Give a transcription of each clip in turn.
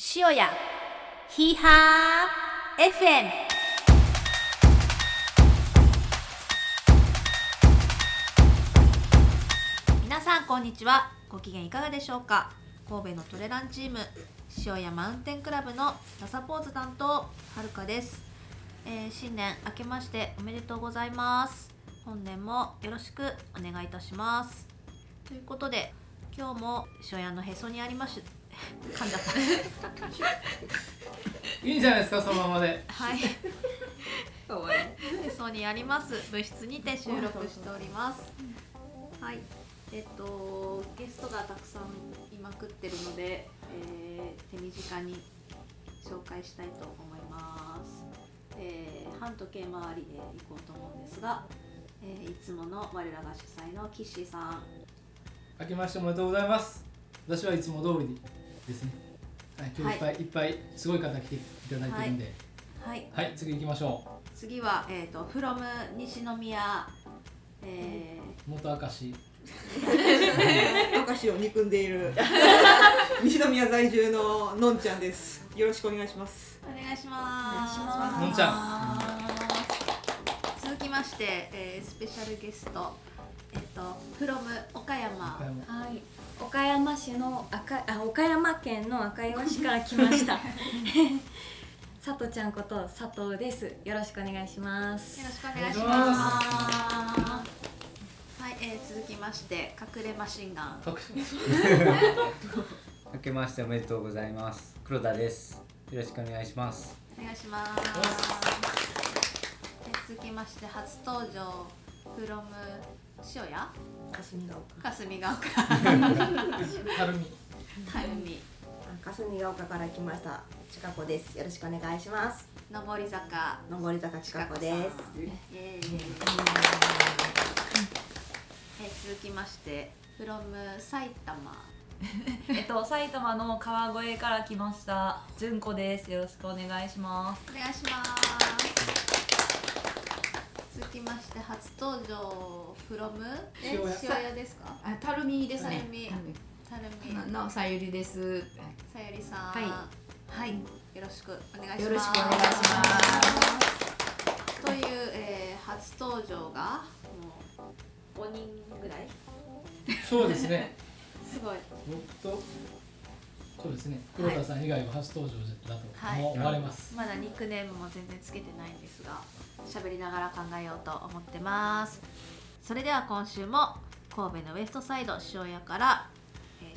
塩屋ヒーハー FM 皆さんこんにちは。ご機嫌いかがでしょうか？神戸のトレランチーム塩屋マウンテンクラブのラサポーズ担当はるかです、えー新年明けましておめでとうございます。本年もよろしくお願いいたします。ということで今日も塩屋のへそにありまし噛んじゃったいいんじゃないですかそのままではい。へそにあります部室にて収録しております。はい。えっとゲストがたくさんいまくってるので、えー手短に紹介したいと思います。えー半時計回りで行こうと思うんですが、えーいつもの我らが主催のキッシーさん、明けましておめでとうございます私はいつも通りですね。はい今日いっぱい、い、っぱいすごい方来ていただいてるんで。はい。はい、次行きましょ次はえっ、と from 西宮、えー。う元明石。明石を憎んでいる。西宮在住ののんちゃんです。よろしくお願いします。お願いします。のんちゃ続きまして、えースペシャルゲスト、えっと、from 岡山。岡山。はい、岡山市の赤あ岡山県の赤岩市から来ました。佐藤ちゃんこと佐藤です。よろしくお願いします。よろしくお願いします。はい、えー続きまして、隠れマシンガン。明けましておめでとうございます黒田ですよろしくお願いしますお願いします。えー続きまして、初登場、from 塩屋霞ヶ丘。霞ヶ丘。はるみ。たゆみ。霞ヶ丘から来ました。ちかこです。よろしくお願いします。上り坂。上り坂ちかこです。えー。続きまして、from 埼玉。えっと、埼玉の川越から来ました。純子です。よろしくお願いします。お願いします。続きまして初登場 from え塩屋塩屋ですか？あ、たるみですね。たるみたるみななさゆりです。さゆりさん。はい。はい。よろしくお願いします。よろしくお願いします。という、えー、初登場がもう5人ぐらい？そうですね。すごい。僕と？そうですね。黒田さん以外は初登場だとはい。思われます、まだニックネームも全然つけてないんですが喋りながら考えようと思ってます。それでは今週も神戸のウエストサイド塩屋から、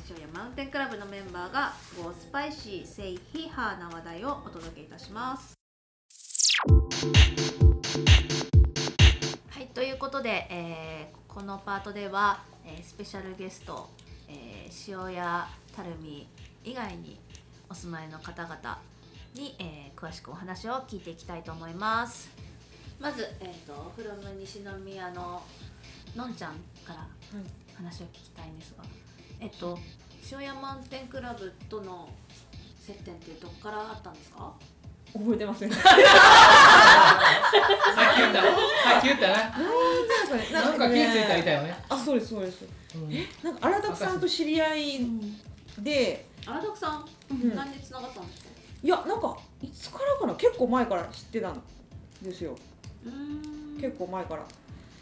塩屋マウンテンクラブのメンバーがゴースパイシーセイヒーハーな話題をお届けいたします。はいということで、えーこのパートでは、えースペシャルゲスト、えー塩屋たるみ以外にお住まいの方々に、えー詳しくお話を聞いていきたいと思います。まず、えー、とフロム西宮ののんちゃんから話を聞きたいんですが、えっと塩屋マウンテンクラブとの接点ってどこからあったんですか？覚えてません。さっき言ったさっき言ったな？なんか気づいたらいたよね、あそうですそうです。うん。なんか荒田さんと知り合いで。荒拓さん、うん。何でつながったんですか？いやなんかいつからかな？結構前から知ってたんですよ結構前から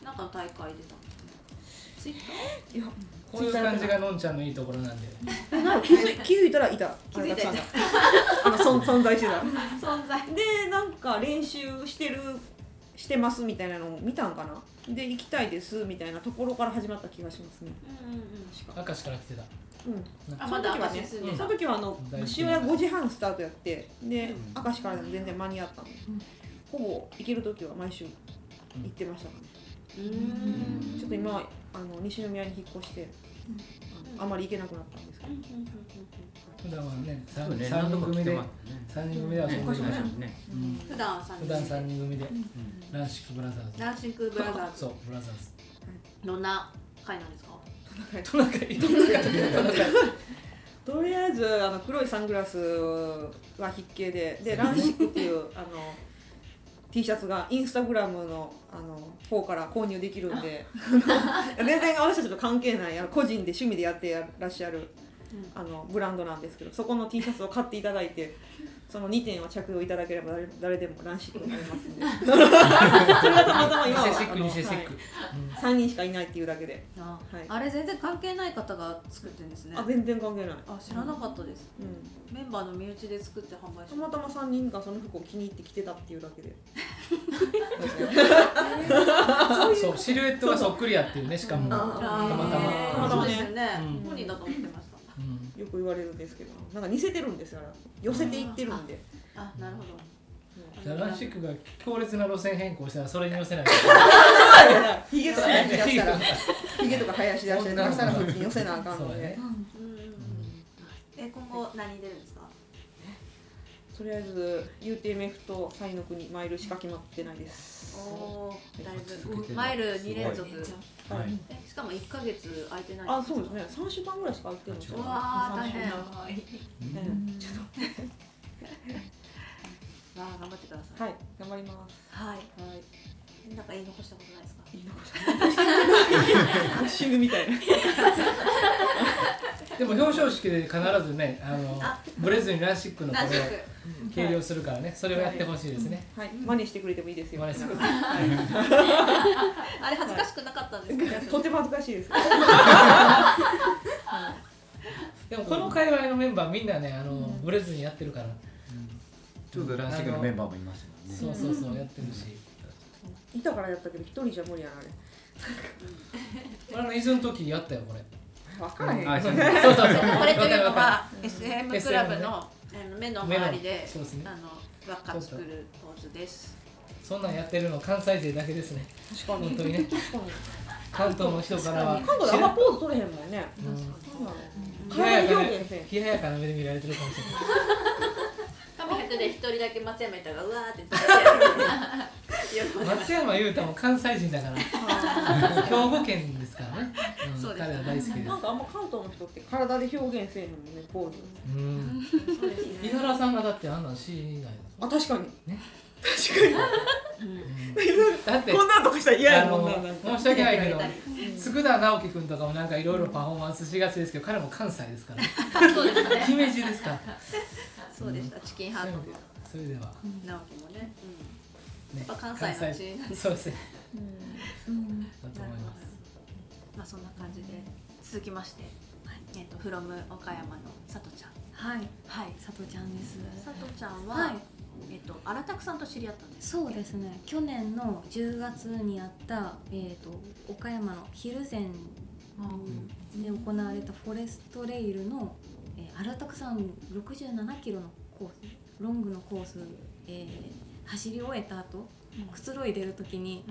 なんかの大会出たんですねツイッター？いやこういう感じがのんちゃんのいいところなんで。なん。か気づい 気づいたらいた気づいたら。いた荒田さんがあの存存在してた。存在。でなんか練習してるしてますみたいなのを見たんかな？で行きたいですみたいなところから始まった気がしますね。うんうんうん。明石から来てた。うん。あその時はねその時はあの大好き塩屋5時半スタートやってでうん。明石からでも全然間に合ったの。で、ほぼ行ける時は毎週行ってましたね、うーん。ちょっと今はあの西宮に引っ越して、あまり行けなくなったんですけど、普段はね三そうね三人組で何度か来てますね。三人組で遊んでましたねうん。普段は3普段三人組で。ランシックブラザーズ。ランシンクブラザーズ。そうブラザーズ。どんな会なんですか？トナカイ。トナカイ。トナカイ。とりあえずあの黒いサングラスは筆形ででランシックっていうあの T シャツがインスタグラムのあの方から購入できるんで 全然私たちと関係ないあの個人で趣味でやってらっしゃるあのブランドなんですけどそこの T シャツを買っていただいて その2点を着用いただければ誰誰でもランシックになりますんで。それがたまたま今ははい、3人しかいないっていうだけで、あはい、あれ全然関係ない方が作ってるんですね。あ全然関係ない、あ知らなかったです。うん、メンバーの身内で作って販売してたまたま3人がその服を気に入って着てたっていうだけで。うんそうシルエットがそっくりやっていうねしかも、うん。たまたま。たまたまねそうですよね、うん。本人だと思ってましたうんよく言われるんですけどなんか似せてるんですよ寄せていってるんで、あなるほど。じゃあランシックが強烈な路線変更したらそれに寄せないひげとか生やしたら。ひげとか生やし出して 出したらそっちに寄せなあかんので、ね。うんうんうん。え今後何出るんですか？とりあえず UTMF とサイの国マイルしか決まってないですおおだいぶマイル2連続。はい。えしかも1ヶ月空いてないあそうですね。3週間ぐらいしか空いてるんですよ。うわー大変。うん。ちょっ わあ頑張ってください。とはい頑張ります。はい。はい。なんか言い残したことないですか？いいのか死ぬみたいなでも表彰式で必ずねあのブレずにラシックのこれを計量するからねそれをやってほしいですね、はい真似してくれてもいいですよ真似してくれてあれ恥ずかしくなかったんですかいとても恥ずかしいですでもこの界隈のメンバーみんなねあの、ブレずにやってるから、ちょうどラシックのメンバーもいますよねそうそうそうやってるし、いたからやったけど一人じゃ無理やなあれ。あの伊豆の時やったよこれ。分からへんうそうそうそう。これというのは SM クラブの目の周りでそうですね。あの輪っか作るポーズです。そんなんやってるの関西勢だけですね。確かに。本当にね。関東の人からは。関東であんまポーズ取れへんもんね。うん。そうなの冷や。やかな体で表現せん。冷ややかな目で見られてるかもしれない。カメラで一人だけ松山いたがうわーって言って松山。裕太も関西人だから。兵庫県ですからね、うん、そうです彼は大好きです。なんかあんま関東の人って体で表現せえへんもんねポーズうん。そうですね井原さんがだってあんなんしないですあ確かに。ね。確かに。だってこんなんとかしたら嫌やもんな申し訳ないけど佃直樹君とかもなんかいろいろパフォーマンスしがちですけど彼も関西ですから。そうですね。姫路ですから。そうでした。チキンハート。もそれでは。直樹もねねやっぱ関西の地なんで。すそうですね。うん。だと思います。まあそんな感じで続きましてえっと from 岡山のさとちゃん。はい。はい佐藤ちゃんです。さとちゃんは、はい。えっと荒拓さんと知り合ったんです。そうですね。去年の10月にあった、えー、と岡山の蒜山で行われたフォレストレイルの、えー、荒拓さん67キロのコースロングのコース、えー走り終えた後くつろいでる時に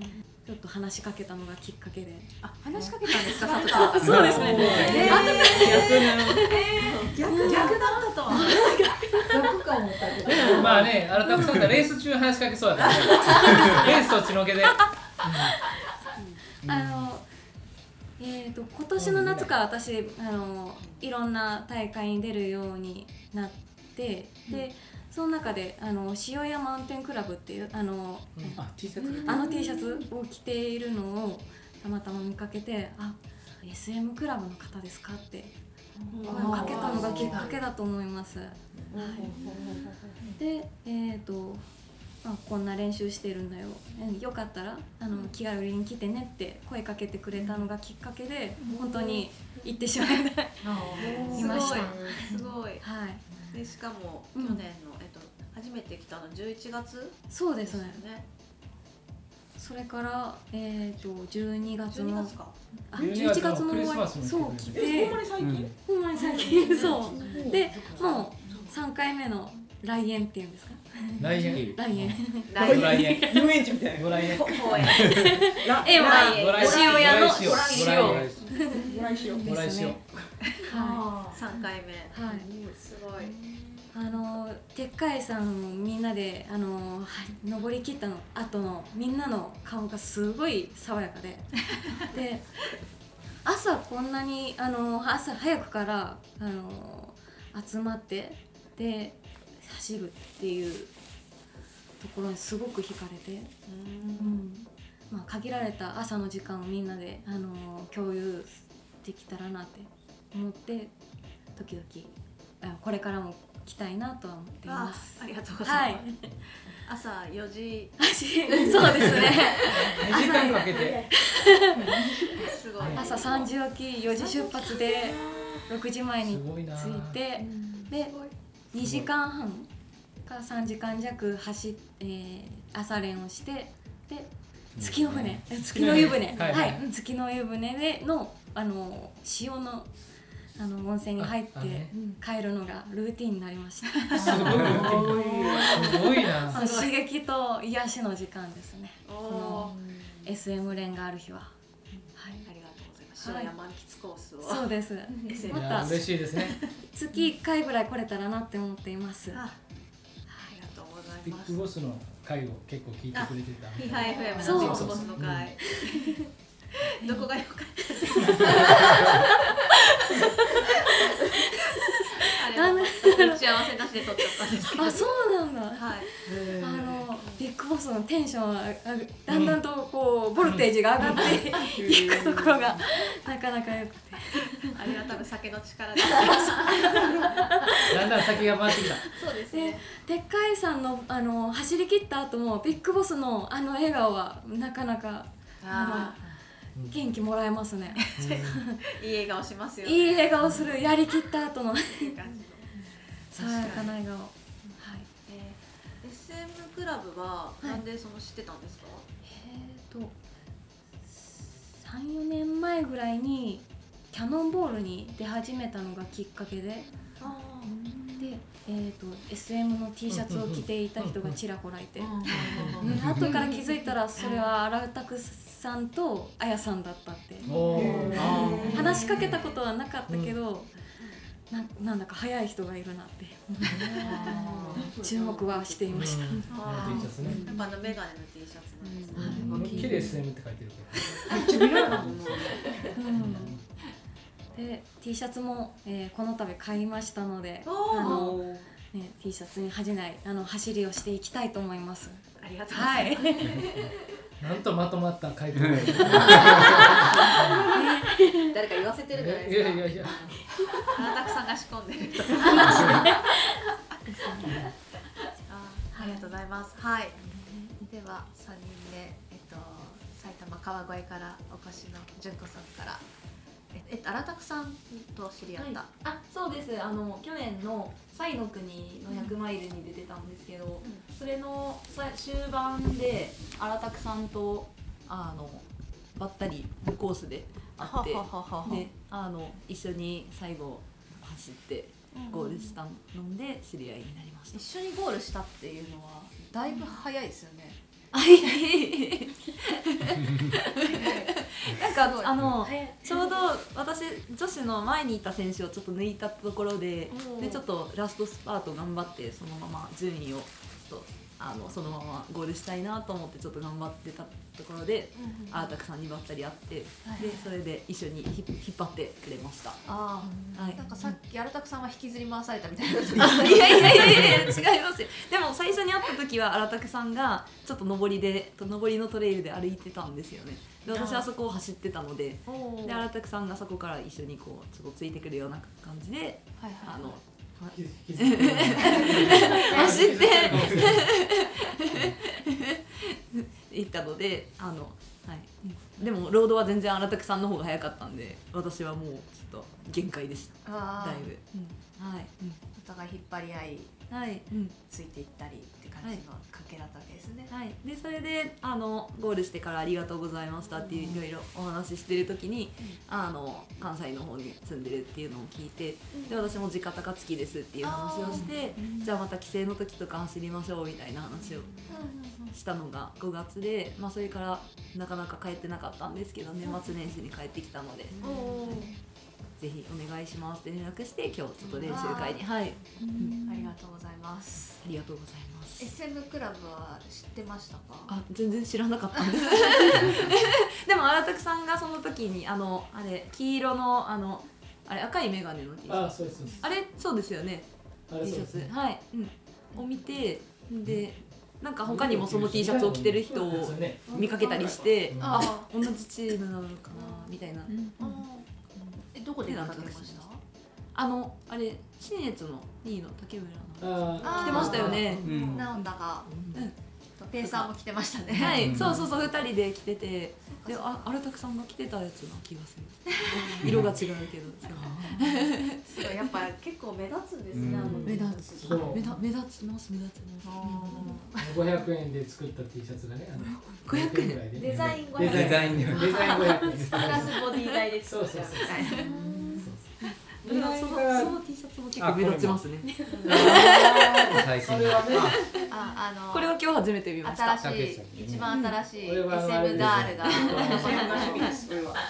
ちょっと話しかけたのがきっかけで、あ話しかけたんですか？さとちゃん。そうですね。えー、逆逆逆だ。ったとは。逆か思ったけど。まあね、荒拓さんがレース中に話しかけそうやからね。レースとっちのけで。あのえー、と今年の夏から私あのいろんな大会に出るようになって、でその中であの塩屋マウンテンクラブっていうあの、あ、T シャツ？あの T シャツを着ているのをたまたま見かけてあ SM クラブの方ですかって声をかけたのがきっかけだと思います。でえっ、と、まあ、こんな練習してるんだよ。うんよかったらあの気軽に来てねって声かけてくれたのがきっかけで本当に行ってしまいました。い。ましたすごい。はい、でしかもうん。去年の、えっと初めて来たの11月？そうでですね。ねそれからえっ、と12月12の月かあ12 11月の終わりそう来来てほんまに最近、うんほんまに最近 そうでもう3回目の来園っていうんですか？来園。来園ご来園。遊園地みたいなご来園。公園ラえま来塩屋のご来塩。塩ご来しようご来塩。は3回目い、はい、すごいあのでっかい山をみんなであのは登り切ったの後のみんなの顔がすごい爽やかで。で朝こんなにあの朝早くからあの集まってで走るっていうところにすごく惹かれて、うん。まあ、限られた朝の時間をみんなであの共有できたらなって思って時々あこれからも来たいなとは思っていまあす。ありがとうござはいいます。朝4時。そうですね。2時間かけて。すごい。朝3時起き4時出発で6時前に着いてで2時間半か3時間弱走っ、えー朝練をしてで月の船。え月の湯船。はいはい、はい。月の湯船でのあの潮のあの温泉に入って帰るのがルーティンになりました。すごいすごいな。あの刺激と癒しの時間ですね。おこおの SM 連がある日は。はい。ー。ありがとうございます。はい。満喫コースを。そうです。また嬉しいですね。月1回ぐらい来れたらなって思っています。あありがとうございます。ビッグ。ボスの回を結構聞いてくれてたヒハ FM のそうビッグボスの会。どこが良かった？あれ打ち合わせなしで撮っちゃったんですけど。あそうなんだはい。えーあのビッグボスのテンションはあだんだんとこうボルテージが上がっていくところがなかなか良くてあれは多分酒の力で。だんだん先が回ってきたそうですでね。でっかいさんのあの走り切った後もビッグボスのあの笑顔はなかなかあ元気もらえますね。あ、いい笑顔しますよね。いい笑顔する。やりきった後の。爽やかな笑顔。はい。えー SM クラブはなんでその知ってたんですか？えーと34年前ぐらいにキャノンボールに出始めたのがきっかけで。で、えー、と SM の T シャツを着ていた人がちらほらいて、うん後から気づいたらそれは荒拓さんとあやさんだったって。話しかけたことはなかったけど、ななんだか早い人がいるなって。注目はしていました、うん。あー。T シャツねやっぱあのメガネの T シャツなんですね。思いっきり SM って書いてるからうん。で T シャツも、えーこの度買いましたのであの、ね、T シャツに恥じないあの走りをしていきたいと思います。ありがとうござはいいます。なんとまとまった回答 誰か言わせてるじゃないいですか。やいやいやあたくさんが仕込んでる。あありがとうございます。はい。では三人目えっと埼玉川越からお越しの純子さんから。ええっと荒拓さんと知り合った？あそうですあの去年の「サイの国の100マイル」に出てたんですけど、それのさ終盤で荒拓さんとあのばったりコースで会ってはははははであの一緒に最後走ってゴールしたので知り合いになりました。一緒にゴールしたっていうのはだいぶ早いですよね。なんかあのちょうど私女子の前にいた選手をちょっと抜いたところででちょっとラストスパート頑張ってそのまま順位をちょっとあのそのままゴールしたいなと思ってちょっと頑張ってたところでアータクさんにばったり会ってでそれで一緒にひ引っ張ってくれました。ああ、はい。なんかさっき荒拓さんは引きずり回されたみたいな。いやいやいやいや違いますよ。でも最初に会った時は荒拓さんがちょっと上りで上りのトレイルで歩いてたんですよね。で私はそこを走ってたのでで荒拓さんがそこから一緒にこうちょっとついてくるような感じではいはい。あの走走って。行ったのであの、はい、でもロードは全然荒拓さんの方が早かったんで私はもうちょっと限界でした。だいぶ、はい、お互い引っ張り合いはい、うん。ついていったりって感じの関係だったわけですね。はい、でそれであのゴールしてからありがとうございましたっていういろいろお話ししてる時に、あの関西の方に住んでるっていうのを聞いてで私も地方高槻ですっていう話をしてじゃあまた帰省の時とか走りましょうみたいな話をしたのが5月で、まあ、それからなかなか帰ってなかったんですけど年末年始に帰ってきたので、おお、ぜひお願いしますって連絡して今日ちょっと練習会に。はい。ありがとうございます。ありがとうございます。SM クラブは知ってましたか？あ全然知らなかった。んですでも荒拓さんがその時にあのあれ黄色のあのあれ赤い眼鏡の T シャツ。あれそうですよね。T シャツ。はい、うん、を見てでなんか他にもその T シャツを着てる人をね見かけたりしてうん。ああ同じチームなのかなみたいなえどこで見かけました？あのあれ新越の2位の竹村の。あ来てましたよね。うん。ナオンダが、うんペイさんも来てましたね。はい、うん。そうそうそう2人で来てて。でああれたくさんが着てたやつな気がする。色が違うけど。すごいやっぱ結構目立つんですね。目立つ。そう目立目立ちます目立ちます。500円で作った T シャツがねあの500円？デザイン500デザインデザインデザイン500円。プラスボディ代でそうそうそうそのその T シャツも結構目立ちますね。最新それはねああのこれは今日初めて見ました新しい一番新しい SM はあのあれですガールが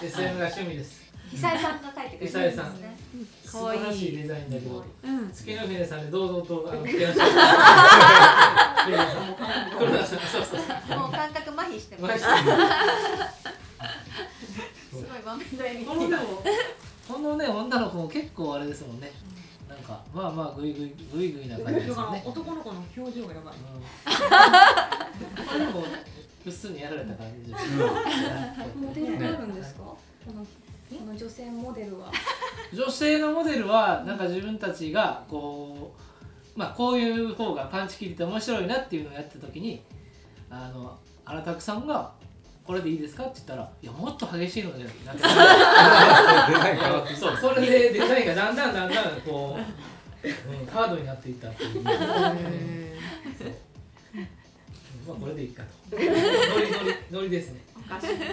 SM が趣味です久井さんが書いてくれてるんですね。素晴らしいデザインだけどうん月の船さんで堂々とあの着てらっしゃもう感覚麻痺してます。すごい満面の笑みこのでもこのね女の子も結構あれですもんねか。まあまあグイグイグイグイな感じですよね。男の子の表情がやばい。うん。これでもうっすにやられた感じですモデルがあるんですか、このこの女性モデルは。女性のモデルはなんか自分たちがこうまあこういう方がパンチ切りって面白いなっていうのをやった時にあの荒拓さんが「これでいいですか?」って言ったら「いやもっと激しいので」なんてそうそれでデザインがだんだんだんだんこう、うん、ハードになっていったっていう。まあこれでいいかと。ノリノリノリですね。おかしいな。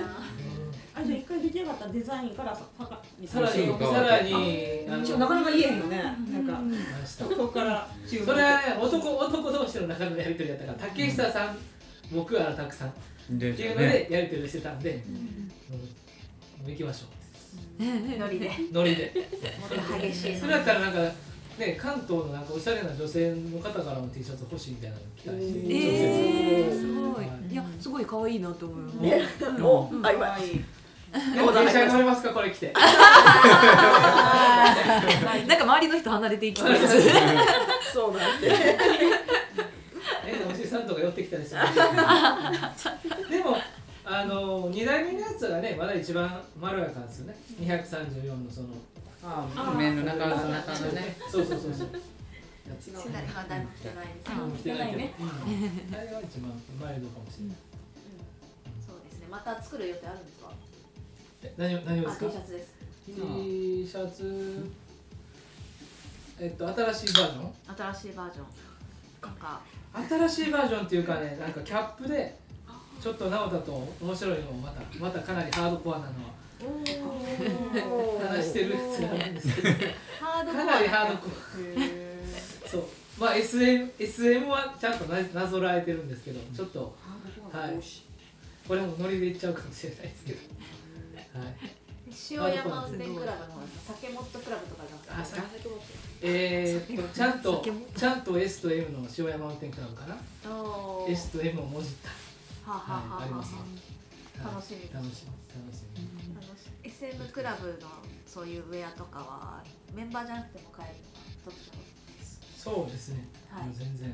あじゃあ一回出来上がったデザインからささかさらにさらにあのちょなかなか言えへんよね。なんかましたここから。注それはね男男同士の中のやり取りやったから竹下さん、僕はたくさんっていうのでねやり取りしてたんで、うん。行きましょノリで。うノリで。もっと激しい。それやったらなんかね関東のなんかおしゃれな女性の方からも T シャツ欲しいみたいなの来たりしてえー、すごい。はいいやすごい可愛いなと思います。ね。お、あ、今。でも電車に乗れますかこれ着てなんか周りの人離れていきそうですそうなんとか寄ってきたりして でもあの2代目のやつがねまだ一番まろやかですよね234のそのあ面の中の中のねそうそうそうそうも来てないです。着てないけど、うんあれが一番マイルドかもしれない、そうですね。また作る予定あるんですか？え何を何をであ、す T かシャツです。T シャツえっと新しいバージョン？新しいバージョン。なんか新しいバージョンっていうかねなんかキャップでちょっと直太と面白いのをまたまたかなりハードコアなのは話してるやつがあるんですけど。かなりハードコア。そう。まあ SM, SM はちゃんとななぞらえてるんですけどちょっとはい。これもノリでいっちゃうかもしれないですけど。はい塩山マウンテンクラブの酒モットクラブとかじゃなくてあさえー、っとちゃんとちゃんと S と M の塩山マウンテンクラブかな？S と M をもじった。はあはあはいあります。ねはい。楽しみ。楽しみ楽しみ。あの SM クラブのそういうウェアとかはメンバーじゃなくても買えるのが特徴そうですね、はい。もう全然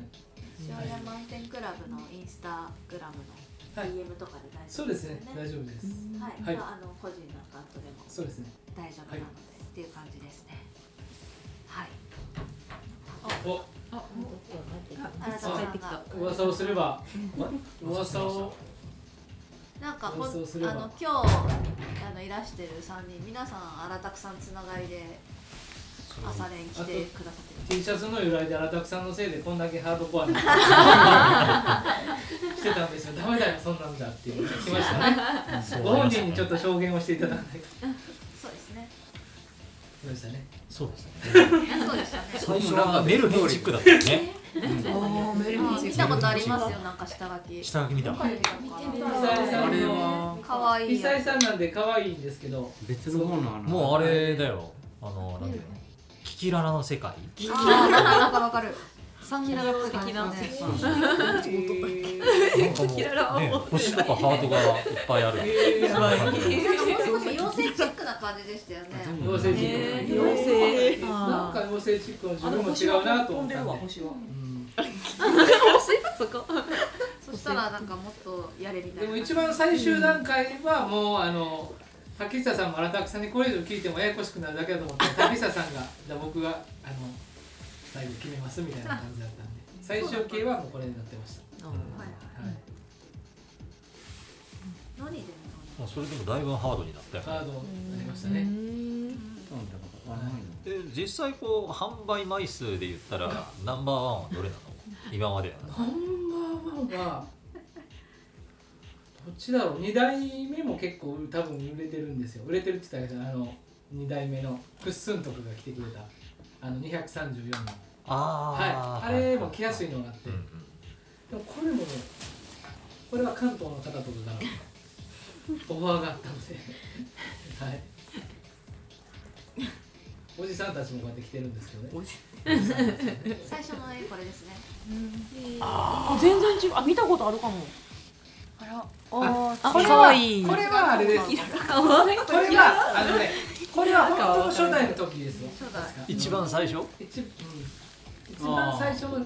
塩山マウンテンクラブのインスタグラムのはい DM とかで大丈夫そうですね。大丈夫です、はい、はい。まあ、あの個人のアカウントでも。そうですね。大丈夫なので、っていう感じですね。はい。お。あなたさんが。噂をすれば。噂を。なんかほんあの今日あのいらしてる3人皆さんあらたくさんつながりで朝練来てくださってる。T シャツの由来で荒拓さんのせいでこんだけハードコアなし てたんですよ。ダメだよそんなんだっていうのが来ましたね。ご本人にちょっと証言をしていただかないと。そうですね。そうでしたね。そうですね。そうでしたね。最初はメルヘンチックだったよね。あ見たことありますよなんか下書き下書き見た見たのか久な井さんあれのは可愛い久井さんなんで可愛いんですけど。別の方のもうあれだよ。あのなんだろうキキララの世界？あーなんかわかる。サンラ的なえなんかもう、ね、星とかハートがいっぱいある。少し妖精チックな感じでしたよね。ー妖精チック。妖精なんか妖精チックの自分も違うなと思った星は。うん。そこそしたらなんかもっとやれみたいな。でも一番最終段階はもうあの竹下さんも荒拓さんにこれ以上聞いてもややこしくなるだけだと思って竹下さんがじゃあ僕があの最後決めますみたいな感じだったんで最終形はもうこれになってました、はい。はい、何でまあそれでもだいぶハードになったよね。カードになりましたね。で実際こう販売枚数で言ったらナンバーワンはどれなの？今まで。やナンバーワンはどっちだろう。2代目も結構多分売れてるんですよ。売れてるって言ったらあの2代目のクッスンとかが来てくれた。あの234の。あはい。あれも来やすいのがあって、うんうん。でもこれもねこれは関東の方とかからオファーがあったので。はい。おじさんたちもこうやって来てるんですけどね。おじ。最初の絵これですね。全然違う。あ見たことあるかもこれかわいい。これはあれです。これはあのねこれは本当の初代の時ですよ。一番最初？一,、うん、一番最初のうん。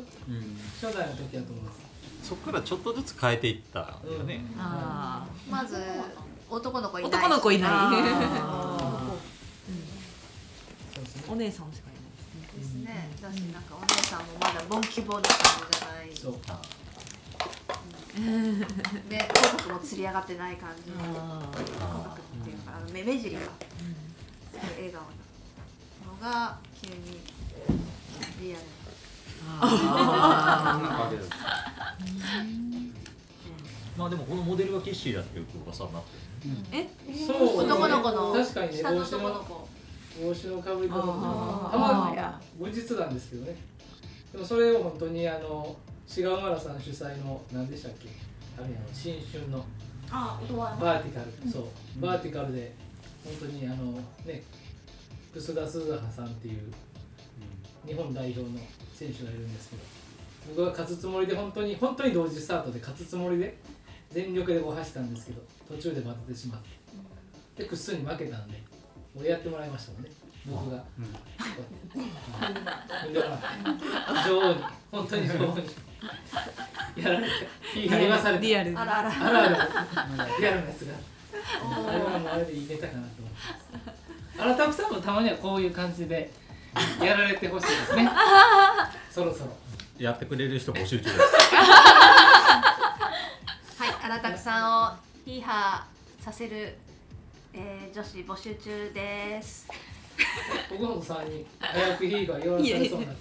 初代の時だと思います。そこからちょっとずつ変えていったよね、あまず男の子いない。男の子いない。お姉さんしかいないーですね。だしなんかお姉さんもまだボンキボな感じじゃない。そう。あで口角もつり上がってない感じ口角っていうかあの目目尻がすごい笑顔なのが急にリアルあなんかあるまあでもこのモデルはキッシーだっていう噂になってる。ねそう男の子の確かにね下の帽子の男の子。帽子のかぶり方たまに後日なんですけどね。でもそれを本当にあの志賀マラさん主催の何でしたっけ？あれやの新春の。バーティカル、そう。バーティカルで本当にあのね楠田鈴葉さんっていう日本代表の選手がいるんですけど僕は勝つつもりで本当に本当に同時スタートで勝つつもりで全力でこう走ったんですけど途中でバテてしまってでくっすに負けたんでもうやってもらいましたもんね僕が、うん女王に本当に女王にやられていい言わされて。リアルあらあらあるあるリアルなやつが。あれはもうあれでいいネタかなと思ってらたくさんもたまにはこういう感じでやられてほしいですねそろそろやってくれる人募集中ですはい、荒拓さんをヒーハーさせる、えー、女子募集中です。僕本さんに早くヒーが言わされそうなね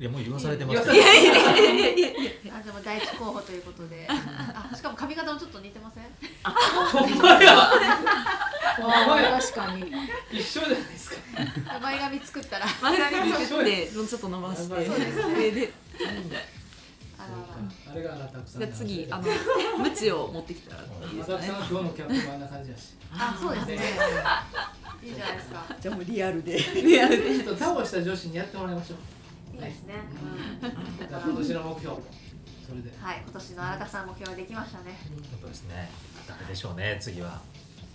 いやもう言わされてます。言わさけどれてあ、でも第一候補ということで、あ、しかも髪型もちょっと似てません？ほんまやほんまや。確かに。一緒じゃないですか。前髪作ったら、あ前髪作ってちょっと伸ばして。そうです上で。らああれがたくさんで次あのムチを持ってきたらいいですかね。あらたくさんの今日のキャップもあんな感じだしら、あ、そうですね。いいじゃないですか。じゃあもうリアルで。リアルで。ちょっと倒した女子にやってもらいましょう。いいですね。じゃあ今年の目標。それで。はい、今年の荒拓さん目標できましたね。本当ですね。誰でしょうね次は。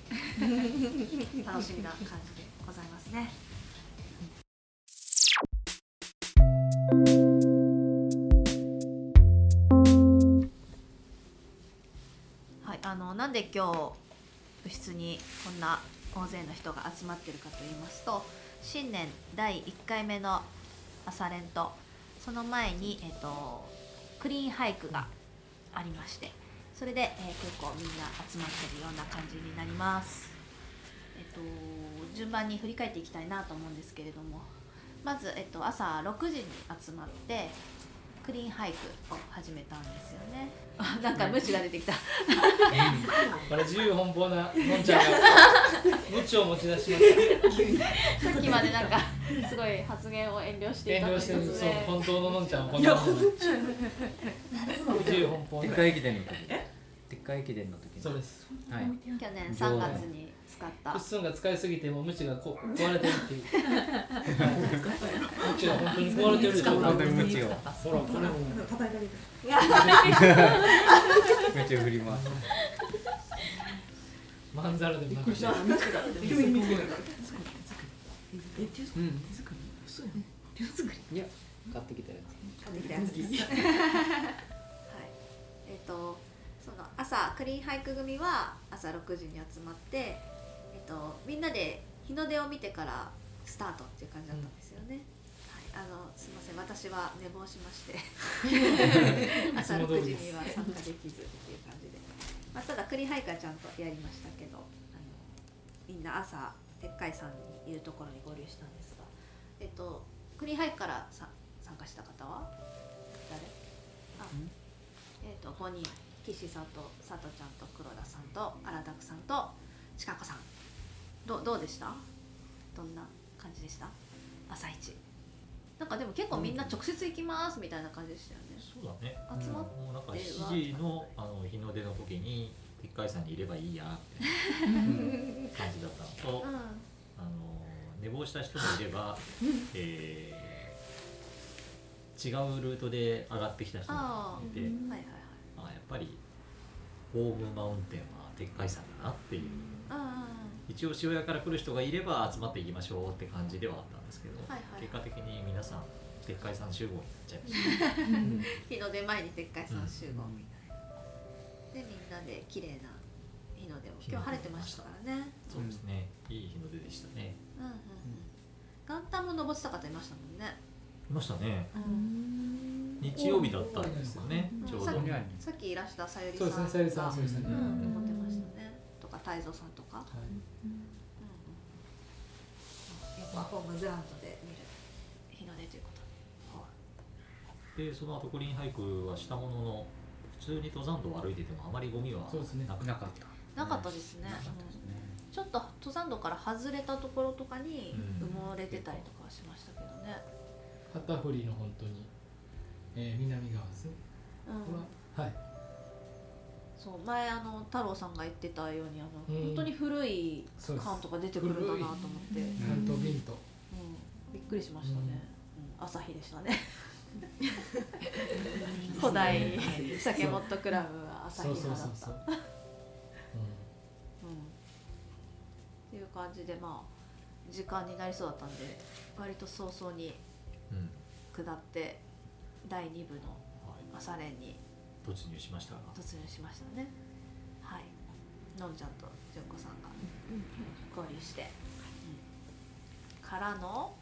楽しみな感じでございますね。で今日部室にこんな大勢の人が集まってるかと言いますと新年第1回目の朝練とその前に、えっと、クリーンハイクがありましてそれで、えー結構みんな集まってるような感じになります。えっと、順番に振り返っていきたいなと思うんですけれどもまず、えっと、朝6時に集まってクリーンハイクを始めたんですよね。あなんか無知が出てきた。これ自由奔放なのんちゃんが。無知を持ち出しました。さっきまでなんかすごい発言を遠慮してい遠たという慮してるそう本当ののんちゃんはこんな 自由奔放な。でっかい駅伝の時。でっかい駅伝の時にそうです。はい。去年3月に使った。クッスンが使いすぎてもう無知がこう壊れてるっていう。無知が本当に壊れてるでしょ。本当にムチをほらこれも叩いてあげてムチを振ります。まんざらでもなくて。うん。いや買ってきたや買ってきたやつ。です。はい。えっ、とその朝クリーンハイク組は朝6時に集まって、えっと、みんなで日の出を見てからスタートっていう感じだったんですよね。はい、あのすみません私は寝坊しまして。朝6時には参加できずっていう感じで、まあ、ただクリーンハイクはちゃんとやりましたけどあのみんな朝でっかい山にいるところに合流したんですが、えっと、クリーンハイクからさ参加した方は？誰？あえっと5人岸さんと佐藤ちゃんと黒田さんと荒拓さんとちかこさんどうどうでした？どんな感じでした？朝一。なんかでも結構みんな直接行きますみたいな感じでしたよね。そうだね。集まっもうなんかでは7時のあの日の出の時にでっかいさんにいればいいやみたいな感じだったのと、うん。あの寝坊した人もいれば、えー違うルートで上がってきた人もあいて、はいはいはい。あやっぱりホームマウンテンはでっかいさんだなっていうあ一応塩屋から来る人がいれば集まっていきましょうって感じではあったんですけど、はいはい。結果的に皆さんでっかいさん集合になっちゃいました。日の出前にでっかい山集合。みたいな、でみんなで綺麗な日の出を。今日晴れてましたからね。そうですね、いい日の出でしたね。うんうんうん。元旦も登ってた方いましたもんね。いましたね。うん。日曜日だったんですよね、ちょうど。さっ。きさっきいらしたさゆりさんそうですねさゆりさん登ってましたね泰造さんとか、はい。うん。うん。横ホームグラウンドで見る日の出ということで、その後グリーンハイクはしたものの、普通に登山道を歩いててもあまりゴミはなくなかったなかったですね、ちょっと登山道から外れたところとかにうん。埋もれてたりとかはしましたけどね、旗振りの本当に、えー南側ですねうん。はいそう前あの太郎さんが言ってたようにあの、うん。本当に古い缶とか出てくるんだなと思って、うん。なん。とビンとびっくりしましたね、うん。朝日でしたね。古代酒モットクラブは朝日そうそう派だった。そうそう、うん。っていう感じでまあ時間になりそうだったんで割と早々にうん、下って第2部のはい、朝練に突入しました。が。突入しましたね。はい。のんちゃんと純子さんが合流して、うん。からの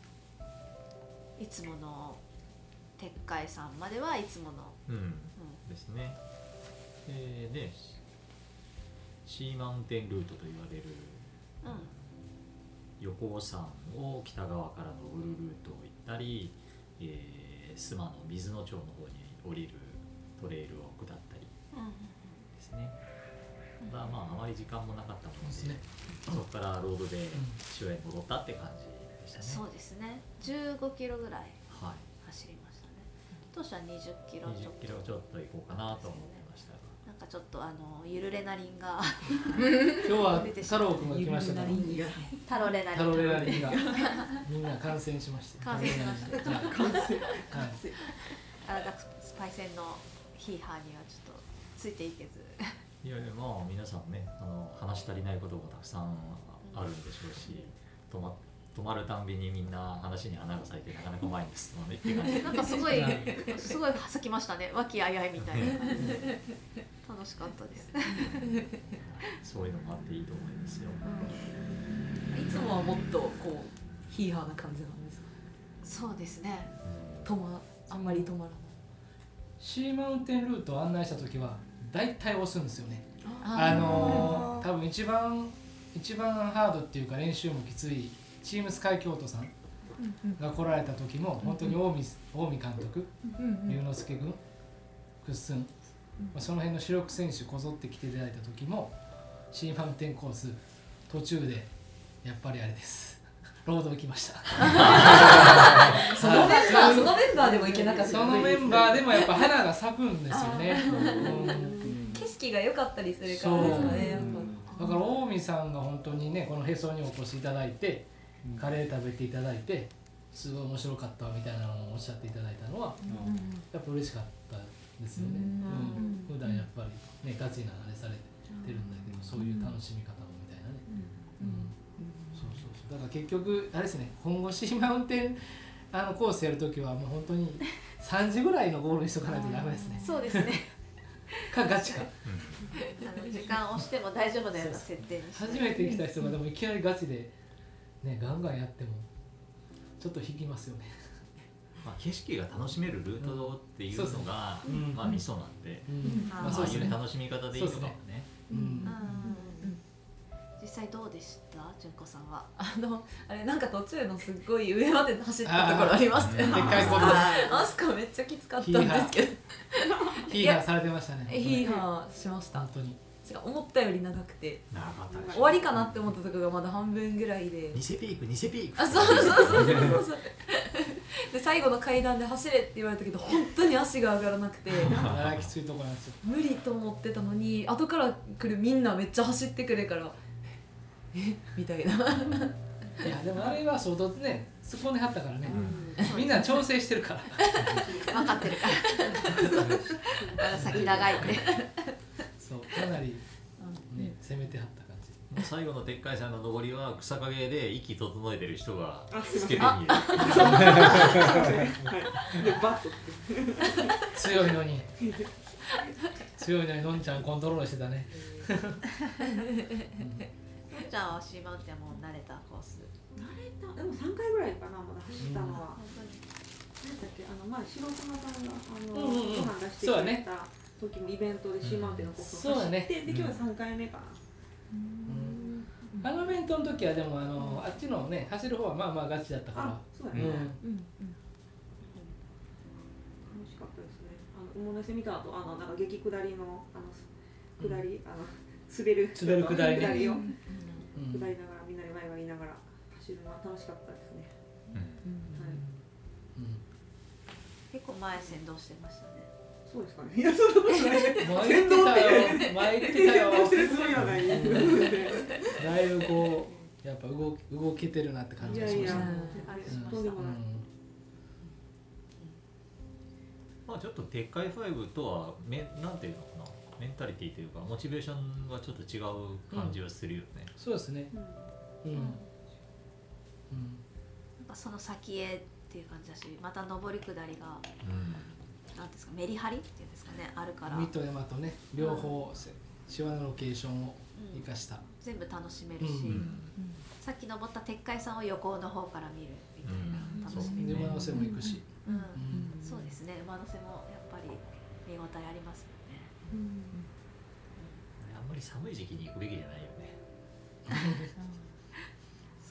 いつもの鉄海山まではいつもの、うん、うんですね。えーで、シーマウンテンルートと言われる。うん。横尾山を北側からのウルルートを行ったり、えー、須磨の水の町の方に降りるトレイルを下ったりですね。ただまああまり時間もなかったもので、ね。そこからロードで塩屋に戻ったって感じでしたね。そうですね。15キロぐらいはい。走りましたね。当初は20キロちょっ20キロちょっと行こうかなと思ってましたが。となんかちょっとあのゆるレナリンが。今日は太郎くんが来ましたからタロレナリンタロレラリンが。みんな感染しまして感染しました。タロレラリンはいはいアラダクスパイセンのヒーハーにはちょっとついていけず。いやいやまあ皆さんねあの話し足りないこともたくさんあるんでしょうし、止ま止まるたんびにみんな話に穴が咲いてなかなか前に進まないっていう感じなんかすごい すごい咲きましたね。和気あいあいみたいな。楽しかったです。そういうのもあっていいと思いますよ。いつもはもっとこうヒーハーな感じなんですか？そうですね。止まあんまり止まらない。シーマウンテンルートを案内した時は大体押すんですよね。あのー多分一番一番ハードっていうか練習もきついチームスカイ京都さんが来られた時も本当に近江近江監督龍之介君クッスン、まあ、その辺の主力選手こぞって来ていただいた時もシーマウンテンコース途中でやっぱりあれです。ロード行きました。そのメンバーそのメンバーでもいけなかった。そのメンバーでもやっぱ花が咲くんですよね、うん景色が良かったりするからですかねだから近江さんが本当にねこのへそにお越しいただいてカレー食べていただいてすごい面白かったみたいなのをおっしゃっていただいたのはやっぱ嬉しかったですよね、うん。普段やっぱりねガチなあれされてるんだけどそういう楽しみ方もみたいなね、うん。そうそうそう。だから結局あれですね本腰マウンテンあのコースやるときはもう本当に3時ぐらいのゴールにしとかないとダメですね。そうですねかガチか。あの時間押しても大丈夫なような設定にして。初めて来た人がでもいきなりガチでねガンガンやってもちょっと引きますよね。まあ、景色が楽しめるルートっていうのが、うんまあ味噌なんで、まあ、そういう楽しみ方でいいのかもね。うん。うん。実際どうでした純子さん。はあのあれなん。か途中のすっごい上まで走ったところありましたよねでっかいことアスカめっちゃきつかったん。ですけどヒーハーされてましたね。ヒーハーしました。本当に。違う思ったより長くて。長かったでしょ。終わりかなって思ったところがまだ半分ぐらいで。偽ピーク偽ピーク。あそうそうそうそうそう。で最後の階段で走れって言われたけど本当に足が上がらなくて。あらきついとこなんですよ。無理と思ってたのに後から来るみんなめっちゃ走ってくるからえみたいな。いやでもあれは相当ね突っ込んではったからね、みんな調整してるから。分かってるから。まだ先長いってそうかなりね攻めてはった感じ。もう最後のでっかい山の登りは草陰で息整えてる人があすいません。つけてみる。強いのに。強いのにのんちゃんコントロールしてたね。のんちゃんはシーマウンテンも慣れたコース慣れた。でも3回ぐらいかなまだ走ったのは、本当に何だっけあの前白熊さんがあの、うんうんうん。ご飯出してくれた時もイベントでシーマウンテンのコースを走って、そうだね。で今日は3回目かな、あのイベントの時はでもあのあっちのね走る方はまあまあガチだったから。あそうだね、うん。楽しかったですね。あの馬の背見た後あのなんか激下りのあの下り、あの滑る滑る下りね。下りをうん。下りながら走るのは楽しかったですね、はい。結構前先導してましたね。そうですかね。いやそんなことない。前言ってたよ。前言ってたよ先導してるつもりはない。だいぶこうやっぱ動動けてるなって感じがしました。いやいや。あれしうん。ましたとんでもない。まあちょっとでっかいファイブとはめなんていうのかな。メンタリティというかモチベーションはちょっと違う感じはするよね、そうですね。うん。うんなんかその先へっていう感じだしまた上り下りがうん。なんですかメリハリっていうんですかねあるから。海と山とね両方シワのロケーションを生かした。全部楽しめるし、うん。さっき登った鉄海山を横の方から見るみたいな楽しみで馬の背も行くし。うん。うん。そうですね馬の背もやっぱり見応えありますよね。あんまり寒い時期に行くべきじゃないよね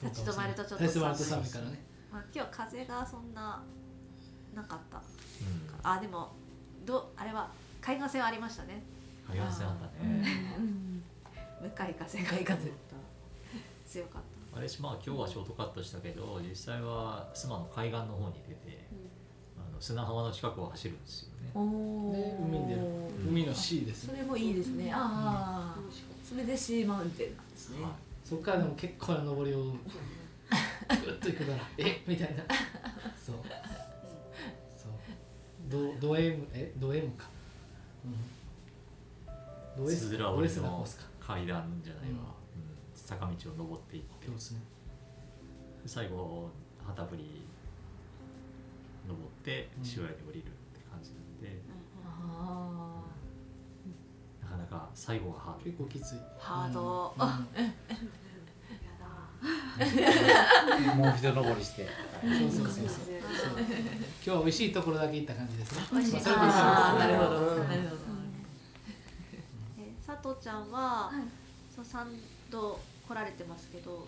立ち止まるとちょっと立ち止まると寒いからね。まあ、今日風がそんななかった。うん。あでもどあれは海岸線はありましたね。海岸線あったね。向かい風が。向かい風強かっあれしまあ今日はショートカットしたけど実際は須磨の海岸の方に出て、あの砂浜の近くを走るんですよね。おで海に出る。海の C ですね。それもいいですね。ああそれでシーマウンテンなんですね。はいそっからでも結構な登りをぐっと行くから え？みたいな。そう。そう。ドド M え？ド M か。うん。ド S つづらド折 S なコースか？階段じゃないわ、うん。うん。坂道を登っていって。そうですね。最後旗振り登ってうん。塩屋に降りるって感じなんで、あなか最後がハード。結構きつい。ハード。もう一登りして。そうそうそうそう。そう今日は美味しいところだけ行った感じですね。美味しい。まあなるほどどなるほど。え佐藤ちゃんは、はい。その3度来られてますけど